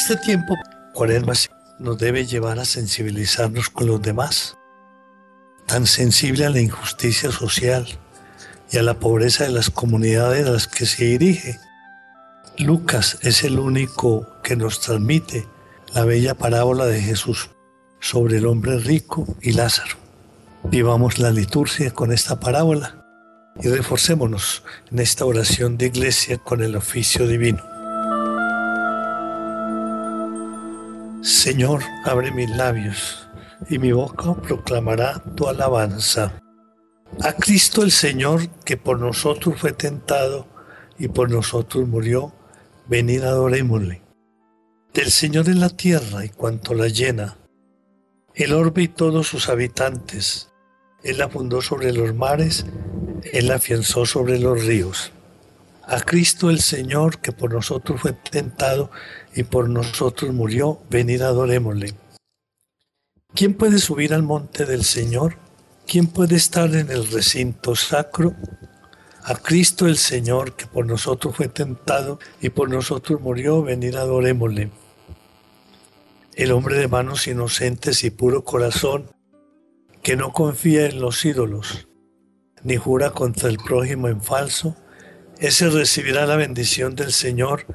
Este tiempo, cuaresma, nos debe llevar a sensibilizarnos con los demás, tan sensible a la injusticia social y a la pobreza de las comunidades a las que se dirige. Lucas es el único que nos transmite la bella parábola de Jesús sobre el hombre rico y Lázaro. Vivamos la liturgia con esta parábola y reforcémonos en esta oración de iglesia con el oficio divino. Señor, abre mis labios y mi boca proclamará tu alabanza. A Cristo el Señor, que por nosotros fue tentado y por nosotros murió, venid adorémosle. Del Señor en la tierra y cuanto la llena, el orbe y todos sus habitantes. Él la fundó sobre los mares, Él la afianzó sobre los ríos. A Cristo el Señor, que por nosotros fue tentado y por nosotros murió, venid adorémosle. ¿Quién puede subir al monte del Señor? ¿Quién puede estar en el recinto sacro? A Cristo el Señor, que por nosotros fue tentado y por nosotros murió, venid adorémosle. El hombre de manos inocentes y puro corazón, que no confía en los ídolos, ni jura contra el prójimo en falso, ese recibirá la bendición del Señor,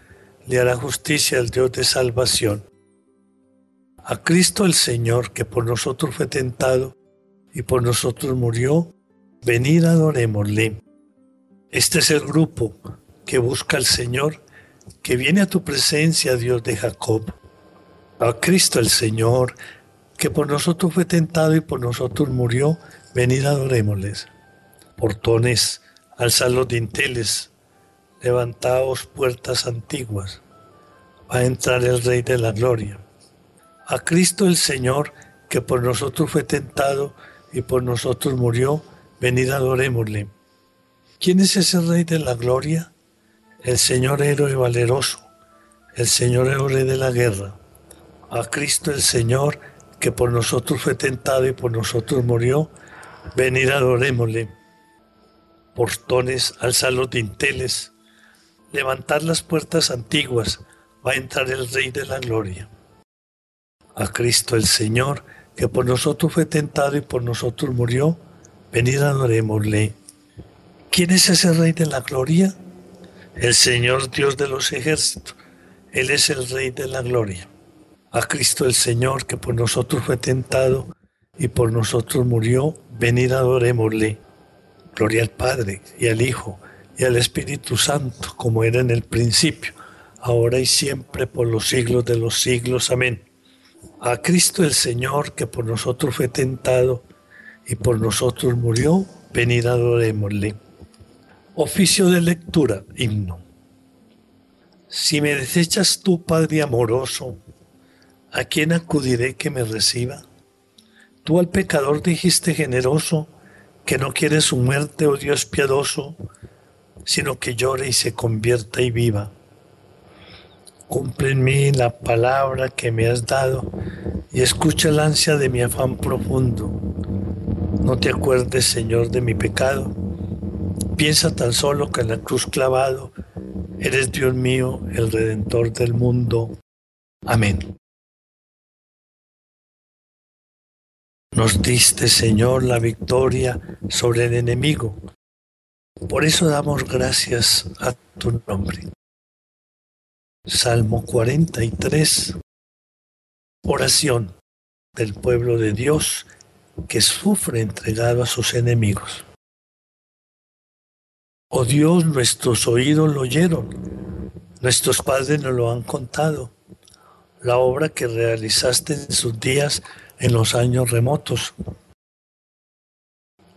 le hará justicia al Dios de salvación. A Cristo el Señor, que por nosotros fue tentado y por nosotros murió, venid adorémosle. Este es el grupo que busca al Señor, que viene a tu presencia, Dios de Jacob. A Cristo el Señor, que por nosotros fue tentado y por nosotros murió, venid adorémosles. Portones, alzad los dinteles, levantaos puertas antiguas, va a entrar el Rey de la Gloria. A Cristo el Señor, que por nosotros fue tentado y por nosotros murió, venid adorémosle. ¿Quién es ese Rey de la Gloria? El Señor héroe valeroso, el Señor héroe de la guerra. A Cristo el Señor, que por nosotros fue tentado y por nosotros murió, venid adorémosle. Portones, alzad los dinteles, Levantar las puertas antiguas, va a entrar el Rey de la Gloria. A Cristo el Señor, que por nosotros fue tentado y por nosotros murió, venid adorémosle. ¿Quién es ese Rey de la Gloria? El Señor Dios de los ejércitos. Él es el Rey de la Gloria. A Cristo el Señor, que por nosotros fue tentado y por nosotros murió, venid adorémosle. Gloria al Padre y al Hijo y al Espíritu Santo, como era en el principio, ahora y siempre, por los siglos de los siglos. Amén. A Cristo el Señor, que por nosotros fue tentado y por nosotros murió, venid adorémosle. Oficio de lectura, himno. Si me desechas tú, Padre amoroso, ¿a quién acudiré que me reciba? Tú al pecador dijiste generoso, que no quieres su muerte, oh Dios piadoso, sino que llore y se convierta y viva. Cumple en mí la palabra que me has dado y escucha el ansia de mi afán profundo. No te acuerdes, Señor, de mi pecado. Piensa tan solo que en la cruz clavado eres Dios mío, el redentor del mundo. Amén. Nos diste, Señor, la victoria sobre el enemigo por eso damos gracias a tu nombre. Salmo 43. Oración del pueblo de Dios que sufre entregado a sus enemigos. Oh Dios, nuestros oídos lo oyeron, nuestros padres nos lo han contado, la obra que realizaste en sus días en los años remotos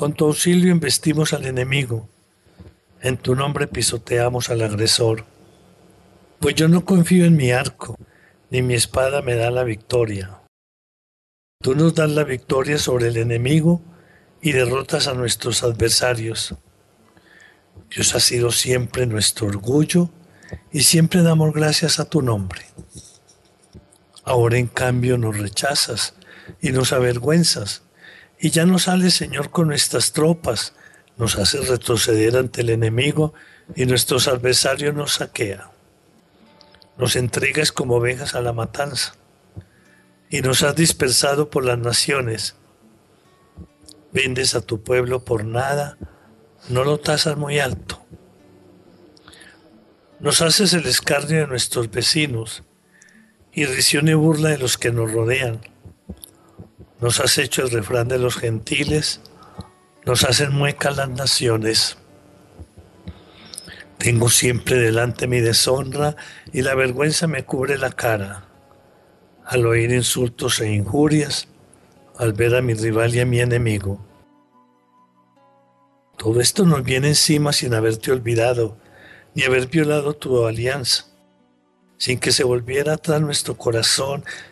con tu auxilio investimos al enemigo. En tu nombre pisoteamos al agresor. Pues yo no confío en mi arco, ni mi espada me da la victoria. Tú nos das la victoria sobre el enemigo y derrotas a nuestros adversarios. Dios ha sido siempre nuestro orgullo y siempre damos gracias a tu nombre. Ahora en cambio nos rechazas y nos avergüenzas y ya no sales, Señor, con nuestras tropas, nos haces retroceder ante el enemigo y nuestros adversarios nos saquea. Nos entregas como ovejas a la matanza y nos has dispersado por las naciones. Vendes a tu pueblo por nada, no lo tasas muy alto. Nos haces el escarnio de nuestros vecinos y risión y burla de los que nos rodean. Nos has hecho el refrán de los gentiles, nos hacen muecas las naciones. Tengo siempre delante mi deshonra y la vergüenza me cubre la cara. Al oír insultos e injurias, al ver a mi rival y a mi enemigo. Todo esto nos viene encima sin haberte olvidado, ni haber violado tu alianza, sin que se volviera atrás nuestro corazón,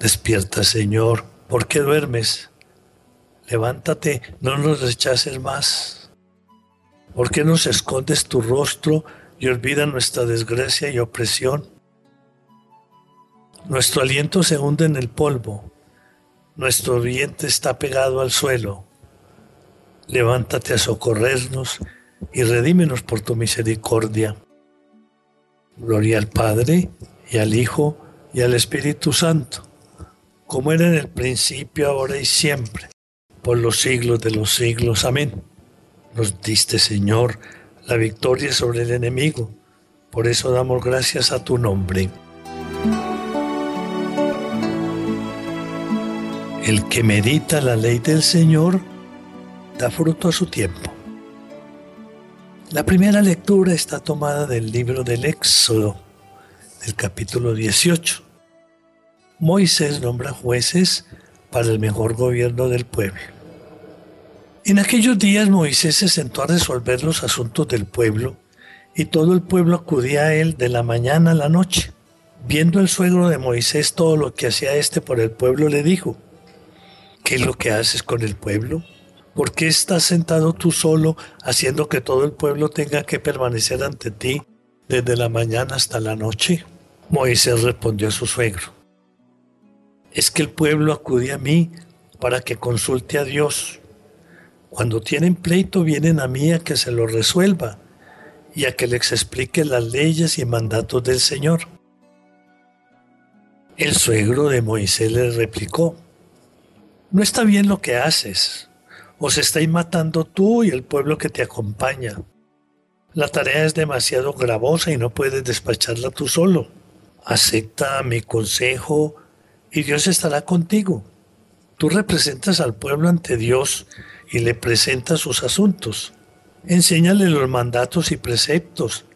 Despierta, Señor, ¿por qué duermes? Levántate, no nos rechaces más. ¿Por qué nos escondes tu rostro y olvidas nuestra desgracia y opresión? Nuestro aliento se hunde en el polvo, nuestro vientre está pegado al suelo. Levántate a socorrernos y redímenos por tu misericordia. Gloria al Padre y al Hijo y al Espíritu Santo, como era en el principio, ahora y siempre, por los siglos de los siglos. Amén. Nos diste, Señor, la victoria sobre el enemigo. Por eso damos gracias a tu nombre. El que medita la ley del Señor da fruto a su tiempo. La primera lectura está tomada del libro del Éxodo, del capítulo 18. Moisés nombra jueces para el mejor gobierno del pueblo. En aquellos días Moisés se sentó a resolver los asuntos del pueblo y todo el pueblo acudía a él de la mañana a la noche. Viendo el suegro de Moisés todo lo que hacía éste por el pueblo, le dijo, ¿Qué es lo que haces con el pueblo? ¿Por qué estás sentado tú solo haciendo que todo el pueblo tenga que permanecer ante ti desde la mañana hasta la noche? Moisés respondió a su suegro. Es que el pueblo acude a mí para que consulte a Dios. Cuando tienen pleito vienen a mí a que se lo resuelva y a que les explique las leyes y mandatos del Señor. El suegro de Moisés le replicó, no está bien lo que haces. Os estáis matando tú y el pueblo que te acompaña. La tarea es demasiado gravosa y no puedes despacharla tú solo. Acepta mi consejo y Dios estará contigo. Tú representas al pueblo ante Dios y le presentas sus asuntos. Enséñale los mandatos y preceptos.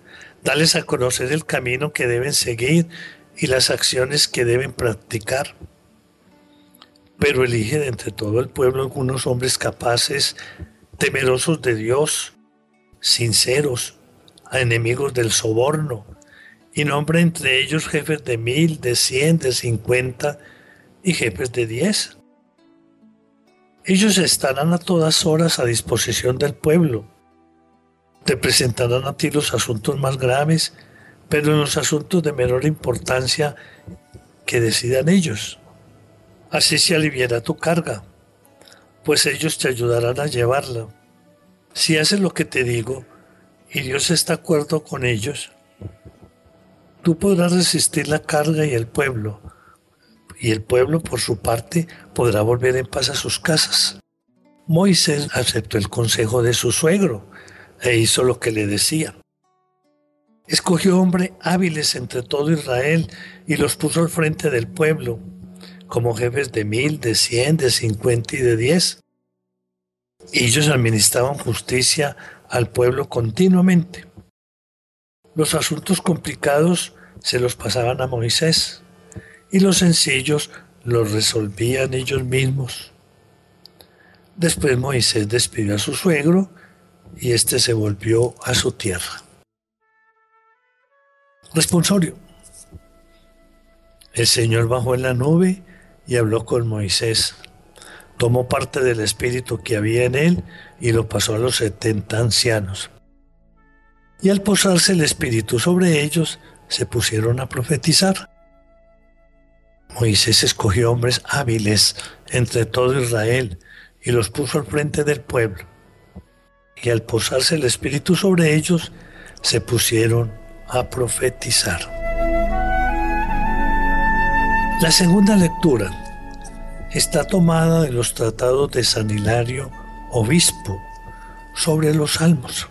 Dales a conocer el camino que deben seguir y las acciones que deben practicar pero elige de entre todo el pueblo algunos hombres capaces, temerosos de Dios, sinceros, enemigos del soborno, y nombra entre ellos jefes de mil, de cien, de cincuenta y jefes de diez. Ellos estarán a todas horas a disposición del pueblo. Te presentarán a ti los asuntos más graves, pero en los asuntos de menor importancia que decidan ellos. Así se aliviará tu carga, pues ellos te ayudarán a llevarla. Si haces lo que te digo y Dios está acuerdo con ellos, tú podrás resistir la carga y el pueblo, y el pueblo por su parte podrá volver en paz a sus casas. Moisés aceptó el consejo de su suegro e hizo lo que le decía. Escogió hombres hábiles entre todo Israel y los puso al frente del pueblo, como jefes de mil, de cien, de cincuenta y de diez. Ellos administraban justicia al pueblo continuamente. Los asuntos complicados se los pasaban a Moisés y los sencillos los resolvían ellos mismos. Después Moisés despidió a su suegro y éste se volvió a su tierra. Responsorio. El Señor bajó en la nube y habló con Moisés. Tomó parte del espíritu que había en él y lo pasó a los setenta ancianos. Y al posarse el espíritu sobre ellos, se pusieron a profetizar. Moisés escogió hombres hábiles entre todo Israel y los puso al frente del pueblo. Y al posarse el Espíritu sobre ellos, se pusieron a profetizar. La segunda lectura está tomada de los tratados de San Hilario, obispo, sobre los salmos,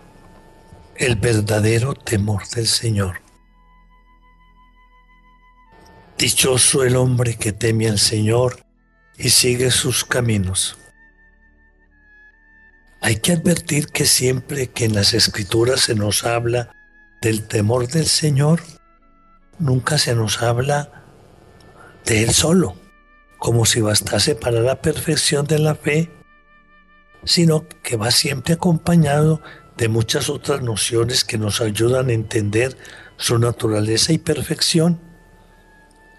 el verdadero temor del Señor. Dichoso el hombre que teme al Señor y sigue sus caminos. Hay que advertir que siempre que en las escrituras se nos habla del temor del Señor, nunca se nos habla de Él solo, como si bastase para la perfección de la fe, sino que va siempre acompañado de muchas otras nociones que nos ayudan a entender su naturaleza y perfección,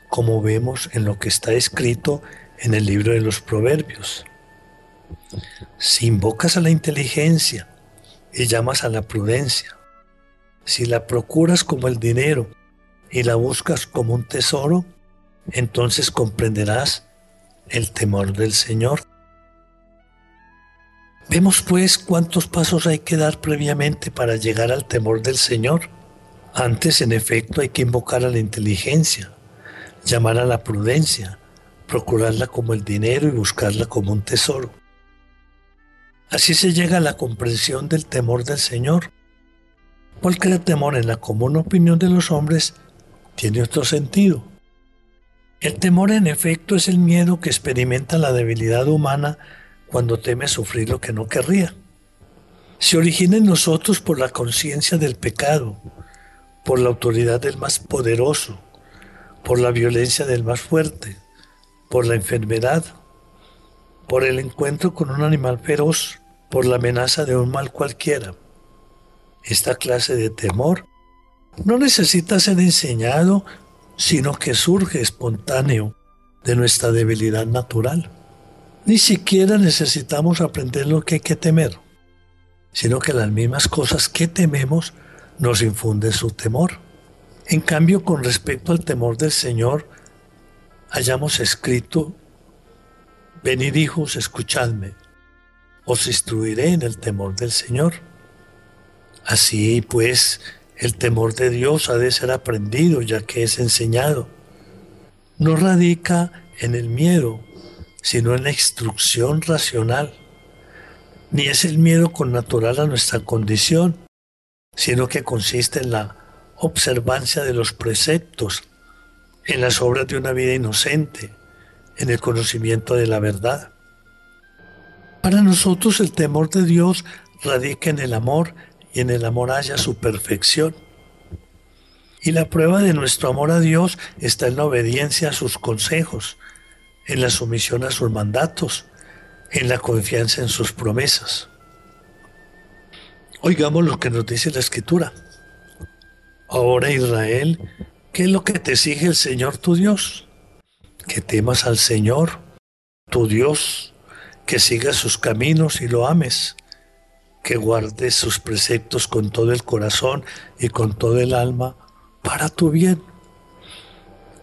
como vemos en lo que está escrito en el libro de los Proverbios. Si invocas a la inteligencia y llamas a la prudencia, si la procuras como el dinero y la buscas como un tesoro, entonces comprenderás el temor del Señor. Vemos pues cuántos pasos hay que dar previamente para llegar al temor del Señor. Antes, en efecto, hay que invocar a la inteligencia, llamar a la prudencia, procurarla como el dinero y buscarla como un tesoro. Así se llega a la comprensión del temor del Señor, el temor en la común opinión de los hombres tiene otro sentido. El temor en efecto es el miedo que experimenta la debilidad humana cuando teme sufrir lo que no querría. Se origina en nosotros por la conciencia del pecado, por la autoridad del más poderoso, por la violencia del más fuerte, por la enfermedad, por el encuentro con un animal feroz, por la amenaza de un mal cualquiera. Esta clase de temor no necesita ser enseñado, sino que surge espontáneo de nuestra debilidad natural. Ni siquiera necesitamos aprender lo que hay que temer, sino que las mismas cosas que tememos nos infunden su temor. En cambio, con respecto al temor del Señor, hayamos escrito, venid hijos, escuchadme, os instruiré en el temor del Señor. Así pues, el temor de Dios ha de ser aprendido ya que es enseñado. No radica en el miedo, sino en la instrucción racional. Ni es el miedo con natural a nuestra condición, sino que consiste en la observancia de los preceptos en las obras de una vida inocente, en el conocimiento de la verdad. Para nosotros el temor de Dios radica en el amor y en el amor haya su perfección. Y la prueba de nuestro amor a Dios está en la obediencia a sus consejos, en la sumisión a sus mandatos, en la confianza en sus promesas. Oigamos lo que nos dice la Escritura. Ahora Israel, ¿Qué es lo que te exige el Señor tu Dios? Que temas al Señor, tu Dios, que sigas sus caminos y lo ames, que guardes sus preceptos con todo el corazón y con todo el alma para tu bien.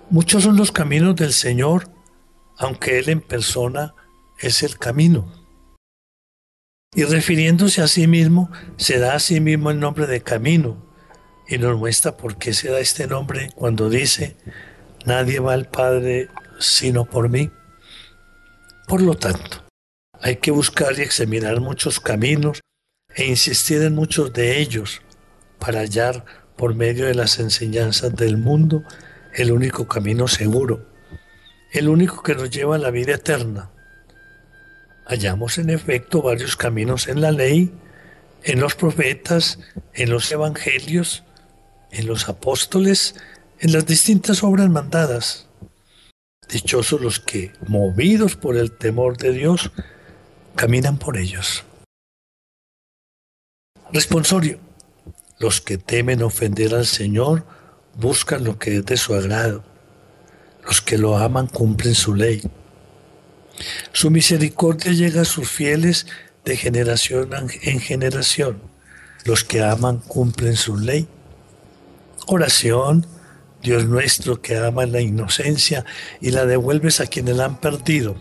Muchos son los caminos del Señor, aunque Él en persona es el camino. Y refiriéndose a sí mismo, se da a sí mismo el nombre de camino y nos muestra por qué se da este nombre cuando dice, nadie va al Padre sino por mí. Por lo tanto, hay que buscar y examinar muchos caminos e insistir en muchos de ellos para hallar por medio de las enseñanzas del mundo, el único camino seguro, el único que nos lleva a la vida eterna. Hallamos en efecto varios caminos en la ley, en los profetas, en los evangelios, en los apóstoles, en las distintas obras mandadas. Dichosos los que, movidos por el temor de Dios, caminan por ellos. Responsorio. Los que temen ofender al Señor buscan lo que es de su agrado. Los que lo aman cumplen su ley. Su misericordia llega a sus fieles de generación en generación. Los que aman cumplen su ley. Oración, Dios nuestro que ama la inocencia y la devuelves a quienes la han perdido.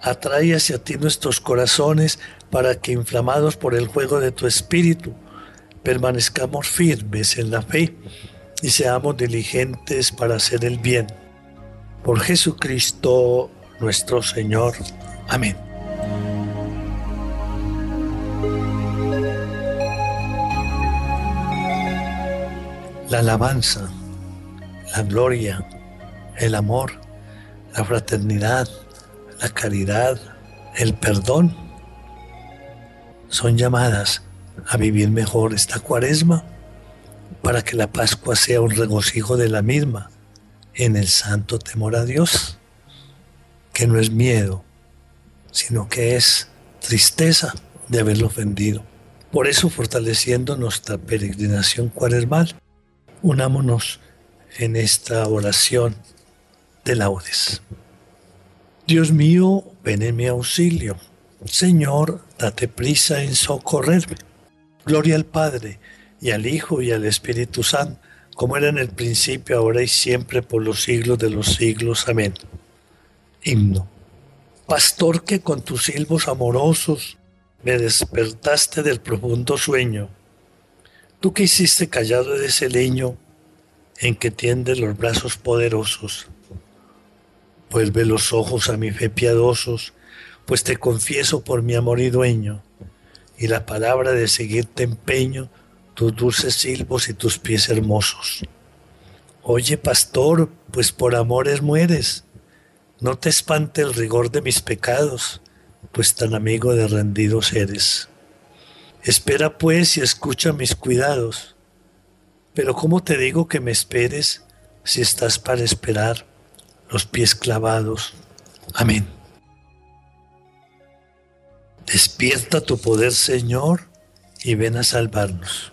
Atrae hacia ti nuestros corazones para que, inflamados por el juego de tu espíritu, permanezcamos firmes en la fe y seamos diligentes para hacer el bien. Por Jesucristo nuestro Señor. Amén. La alabanza, la gloria, el amor, la fraternidad, la caridad, el perdón, son llamadas a vivir mejor esta cuaresma para que la Pascua sea un regocijo de la misma en el santo temor a Dios, que no es miedo, sino que es tristeza de haberlo ofendido. Por eso, fortaleciendo nuestra peregrinación cuaresmal, unámonos en esta oración de laudes. Dios mío, ven en mi auxilio. Señor, date prisa en socorrerme. Gloria al Padre, y al Hijo, y al Espíritu Santo, como era en el principio, ahora y siempre, por los siglos de los siglos. Amén. Himno. Pastor que con tus silbos amorosos me despertaste del profundo sueño, tú que hiciste callado de ese leño en que tiendes los brazos poderosos Vuelve los ojos a mi fe piadosos, pues te confieso por mi amor y dueño, y la palabra de seguirte empeño, tus dulces silbos y tus pies hermosos. Oye, pastor, pues por amores mueres. No te espante el rigor de mis pecados, pues tan amigo de rendidos eres. Espera pues y escucha mis cuidados. Pero ¿cómo te digo que me esperes si estás para esperar? los pies clavados. Amén. Despierta tu poder, Señor, y ven a salvarnos.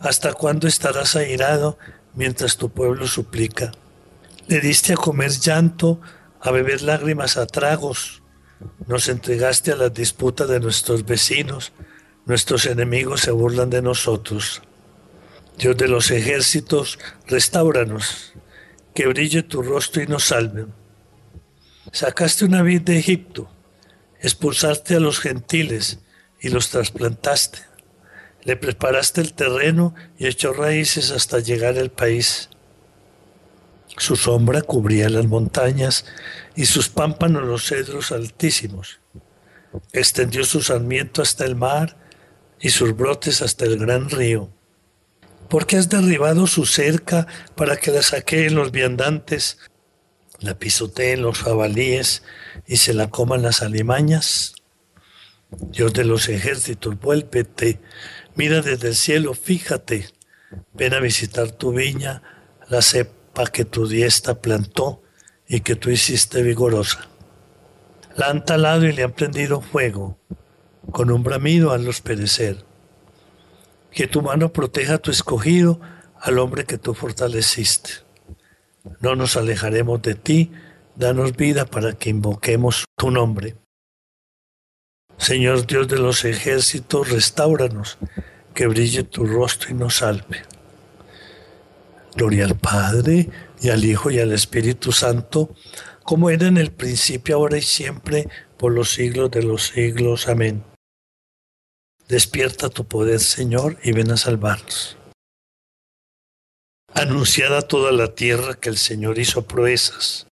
¿hasta cuándo estarás airado mientras tu pueblo suplica? Le diste a comer llanto, a beber lágrimas a tragos. Nos entregaste a las disputas de nuestros vecinos. Nuestros enemigos se burlan de nosotros. Dios de los ejércitos, restauranos, que brille tu rostro y nos salve. Sacaste una vid de Egipto, expulsaste a los gentiles y los trasplantaste. Le preparaste el terreno y echó raíces hasta llegar al país. Su sombra cubría las montañas y sus pámpanos los cedros altísimos. Extendió su sarmiento hasta el mar y sus brotes hasta el gran río. Porque has derribado su cerca para que la saqueen los viandantes la pisoteen los jabalíes y se la coman las alimañas. Dios de los ejércitos, vuélvete, mira desde el cielo, fíjate, ven a visitar tu viña, la cepa que tu diestra plantó y que tú hiciste vigorosa. La han talado y le han prendido fuego, con un bramido los perecer. Que tu mano proteja a tu escogido, al hombre que tú fortaleciste. No nos alejaremos de ti, danos vida para que invoquemos tu nombre. Señor Dios de los ejércitos, restauranos, que brille tu rostro y nos salve. Gloria al Padre, y al Hijo, y al Espíritu Santo, como era en el principio, ahora y siempre, por los siglos de los siglos. Amén. Despierta tu poder, Señor, y ven a salvarnos. Anunciada toda la tierra que el Señor hizo proezas.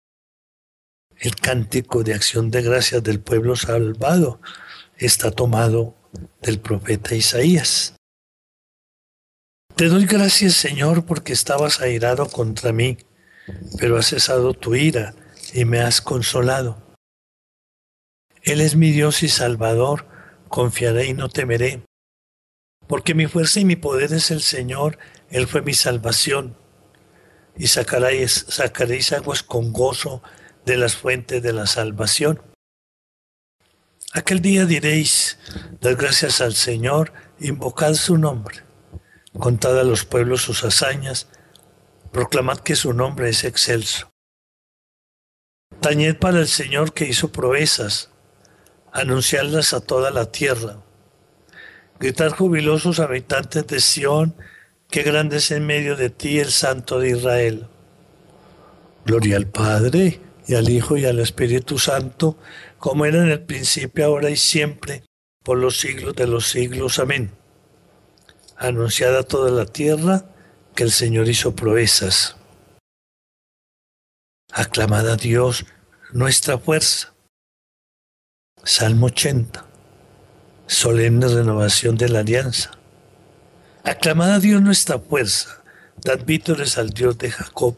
El cántico de acción de gracias del pueblo salvado está tomado del profeta Isaías. Te doy gracias, Señor, porque estabas airado contra mí, pero has cesado tu ira y me has consolado. Él es mi Dios y Salvador, confiaré y no temeré, porque mi fuerza y mi poder es el Señor, Él fue mi salvación, y sacaréis, sacaréis aguas con gozo de las fuentes de la salvación. Aquel día diréis, dar gracias al Señor, invocad su nombre, contad a los pueblos sus hazañas, proclamad que su nombre es excelso. Tañed para el Señor que hizo proezas, anunciarlas a toda la tierra. Gritar jubilosos habitantes de Sión, que grande es en medio de ti el Santo de Israel. Gloria al Padre, y al Hijo, y al Espíritu Santo, como era en el principio, ahora y siempre, por los siglos de los siglos. Amén. Anunciada a toda la tierra que el Señor hizo proezas. Aclamada Dios nuestra fuerza. Salmo 80. Solemne renovación de la alianza. Aclamad a Dios nuestra fuerza. Dad vítores al Dios de Jacob.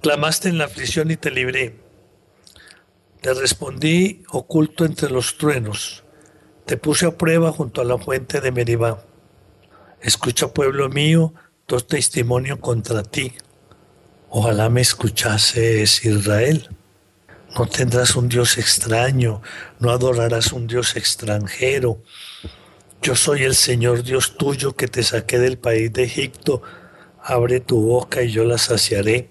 Clamaste en la aflicción y te libré. Te respondí oculto entre los truenos. Te puse a prueba junto a la fuente de Meribá. Escucha, pueblo mío, dos testimonio contra ti. Ojalá me escuchases Israel. No tendrás un Dios extraño, no adorarás un Dios extranjero. Yo soy el Señor Dios tuyo que te saqué del país de Egipto. Abre tu boca y yo la saciaré.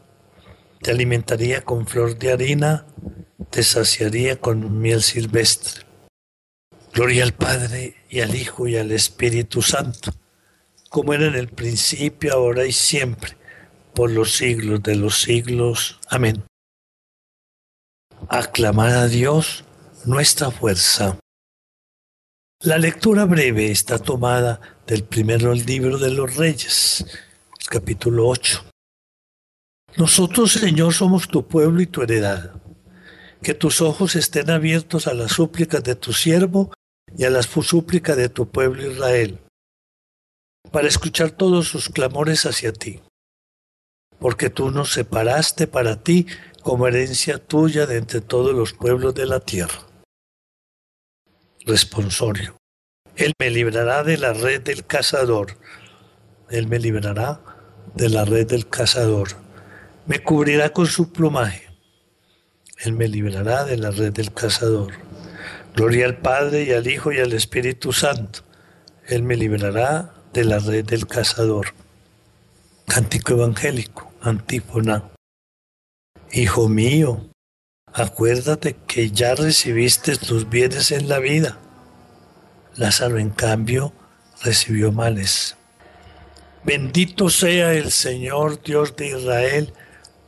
Te alimentaría con flor de harina, te saciaría con miel silvestre. Gloria al Padre y al Hijo y al Espíritu Santo, como era en el principio, ahora y siempre, por los siglos de los siglos. Amén aclamar a Dios nuestra fuerza. La lectura breve está tomada del primero libro de los Reyes, capítulo 8. Nosotros, Señor, somos tu pueblo y tu heredad. Que tus ojos estén abiertos a las súplicas de tu siervo y a las súplicas de tu pueblo Israel, para escuchar todos sus clamores hacia ti. Porque tú nos separaste para ti como herencia tuya de entre todos los pueblos de la tierra. Responsorio. Él me librará de la red del cazador. Él me librará de la red del cazador. Me cubrirá con su plumaje. Él me librará de la red del cazador. Gloria al Padre y al Hijo y al Espíritu Santo. Él me librará de la red del cazador. Cántico evangélico, antífona. Hijo mío, acuérdate que ya recibiste tus bienes en la vida. Lázaro, en cambio, recibió males. Bendito sea el Señor Dios de Israel,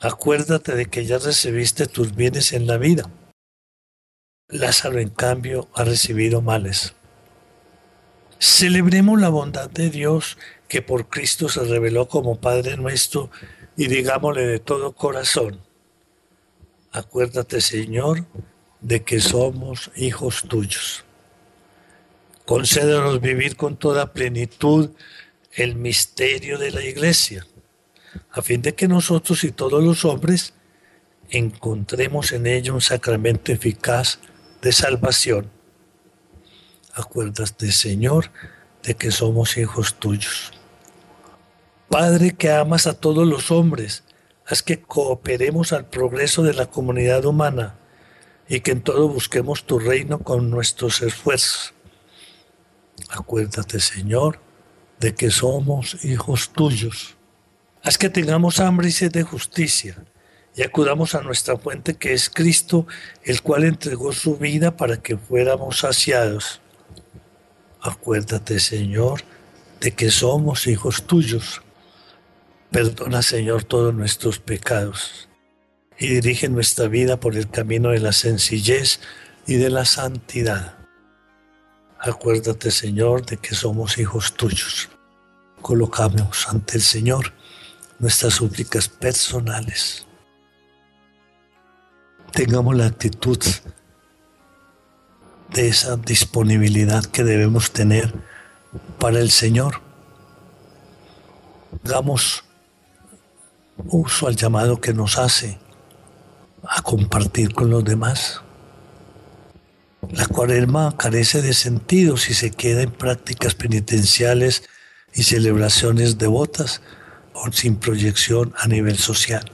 acuérdate de que ya recibiste tus bienes en la vida. Lázaro, en cambio, ha recibido males. Celebremos la bondad de Dios que por Cristo se reveló como Padre nuestro y digámosle de todo corazón, acuérdate Señor de que somos hijos tuyos. Concédenos vivir con toda plenitud el misterio de la iglesia, a fin de que nosotros y todos los hombres encontremos en ello un sacramento eficaz de salvación. Acuérdate, Señor, de que somos hijos tuyos. Padre que amas a todos los hombres, haz que cooperemos al progreso de la comunidad humana y que en todo busquemos tu reino con nuestros esfuerzos. Acuérdate, Señor, de que somos hijos tuyos. Haz que tengamos hambre y sed de justicia y acudamos a nuestra fuente que es Cristo, el cual entregó su vida para que fuéramos saciados. Acuérdate, Señor, de que somos hijos tuyos. Perdona, Señor, todos nuestros pecados y dirige nuestra vida por el camino de la sencillez y de la santidad. Acuérdate, Señor, de que somos hijos tuyos. Colocamos ante el Señor nuestras súplicas personales. Tengamos la actitud de esa disponibilidad que debemos tener para el Señor. Hagamos uso al llamado que nos hace a compartir con los demás. La cuaresma carece de sentido si se queda en prácticas penitenciales y celebraciones devotas sin proyección a nivel social.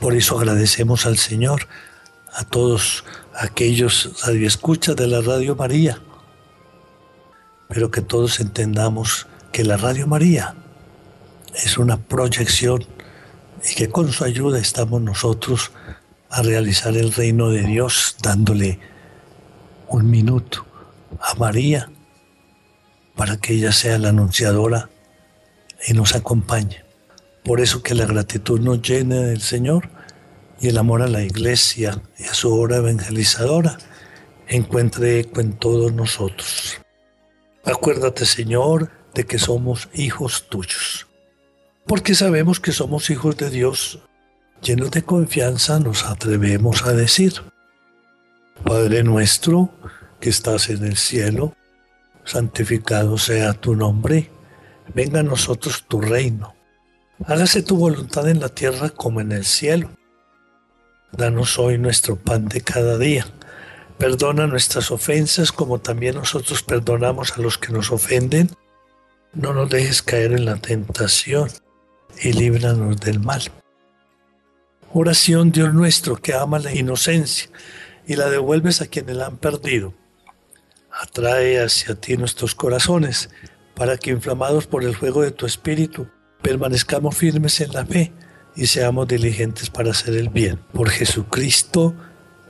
Por eso agradecemos al Señor, a todos aquellos radioescuchas de la Radio María, pero que todos entendamos que la Radio María es una proyección y que con su ayuda estamos nosotros a realizar el reino de Dios dándole un minuto a María para que ella sea la anunciadora y nos acompañe. Por eso que la gratitud nos llene del Señor y el amor a la iglesia y a su obra evangelizadora encuentre eco en todos nosotros. Acuérdate, Señor, de que somos hijos tuyos porque sabemos que somos hijos de Dios, llenos de confianza nos atrevemos a decir, Padre nuestro que estás en el cielo, santificado sea tu nombre, venga a nosotros tu reino, hágase tu voluntad en la tierra como en el cielo. Danos hoy nuestro pan de cada día. Perdona nuestras ofensas como también nosotros perdonamos a los que nos ofenden. No nos dejes caer en la tentación y líbranos del mal. Oración Dios nuestro que ama la inocencia y la devuelves a quienes la han perdido. Atrae hacia ti nuestros corazones para que inflamados por el fuego de tu espíritu permanezcamos firmes en la fe y seamos diligentes para hacer el bien. Por Jesucristo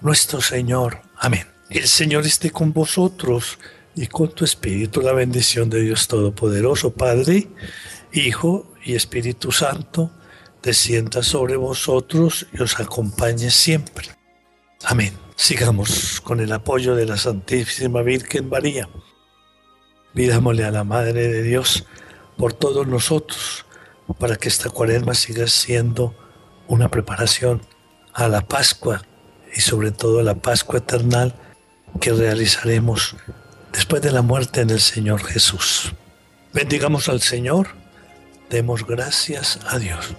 nuestro Señor. Amén. El Señor esté con vosotros y con tu espíritu la bendición de Dios Todopoderoso, Padre, Hijo y Espíritu Santo, descienda sobre vosotros y os acompañe siempre. Amén. Sigamos con el apoyo de la Santísima Virgen María. Pidámosle a la Madre de Dios por todos nosotros, para que esta cuaresma siga siendo una preparación a la Pascua y sobre todo a la Pascua eternal que realizaremos después de la muerte en el Señor Jesús. Bendigamos al Señor, demos gracias a Dios.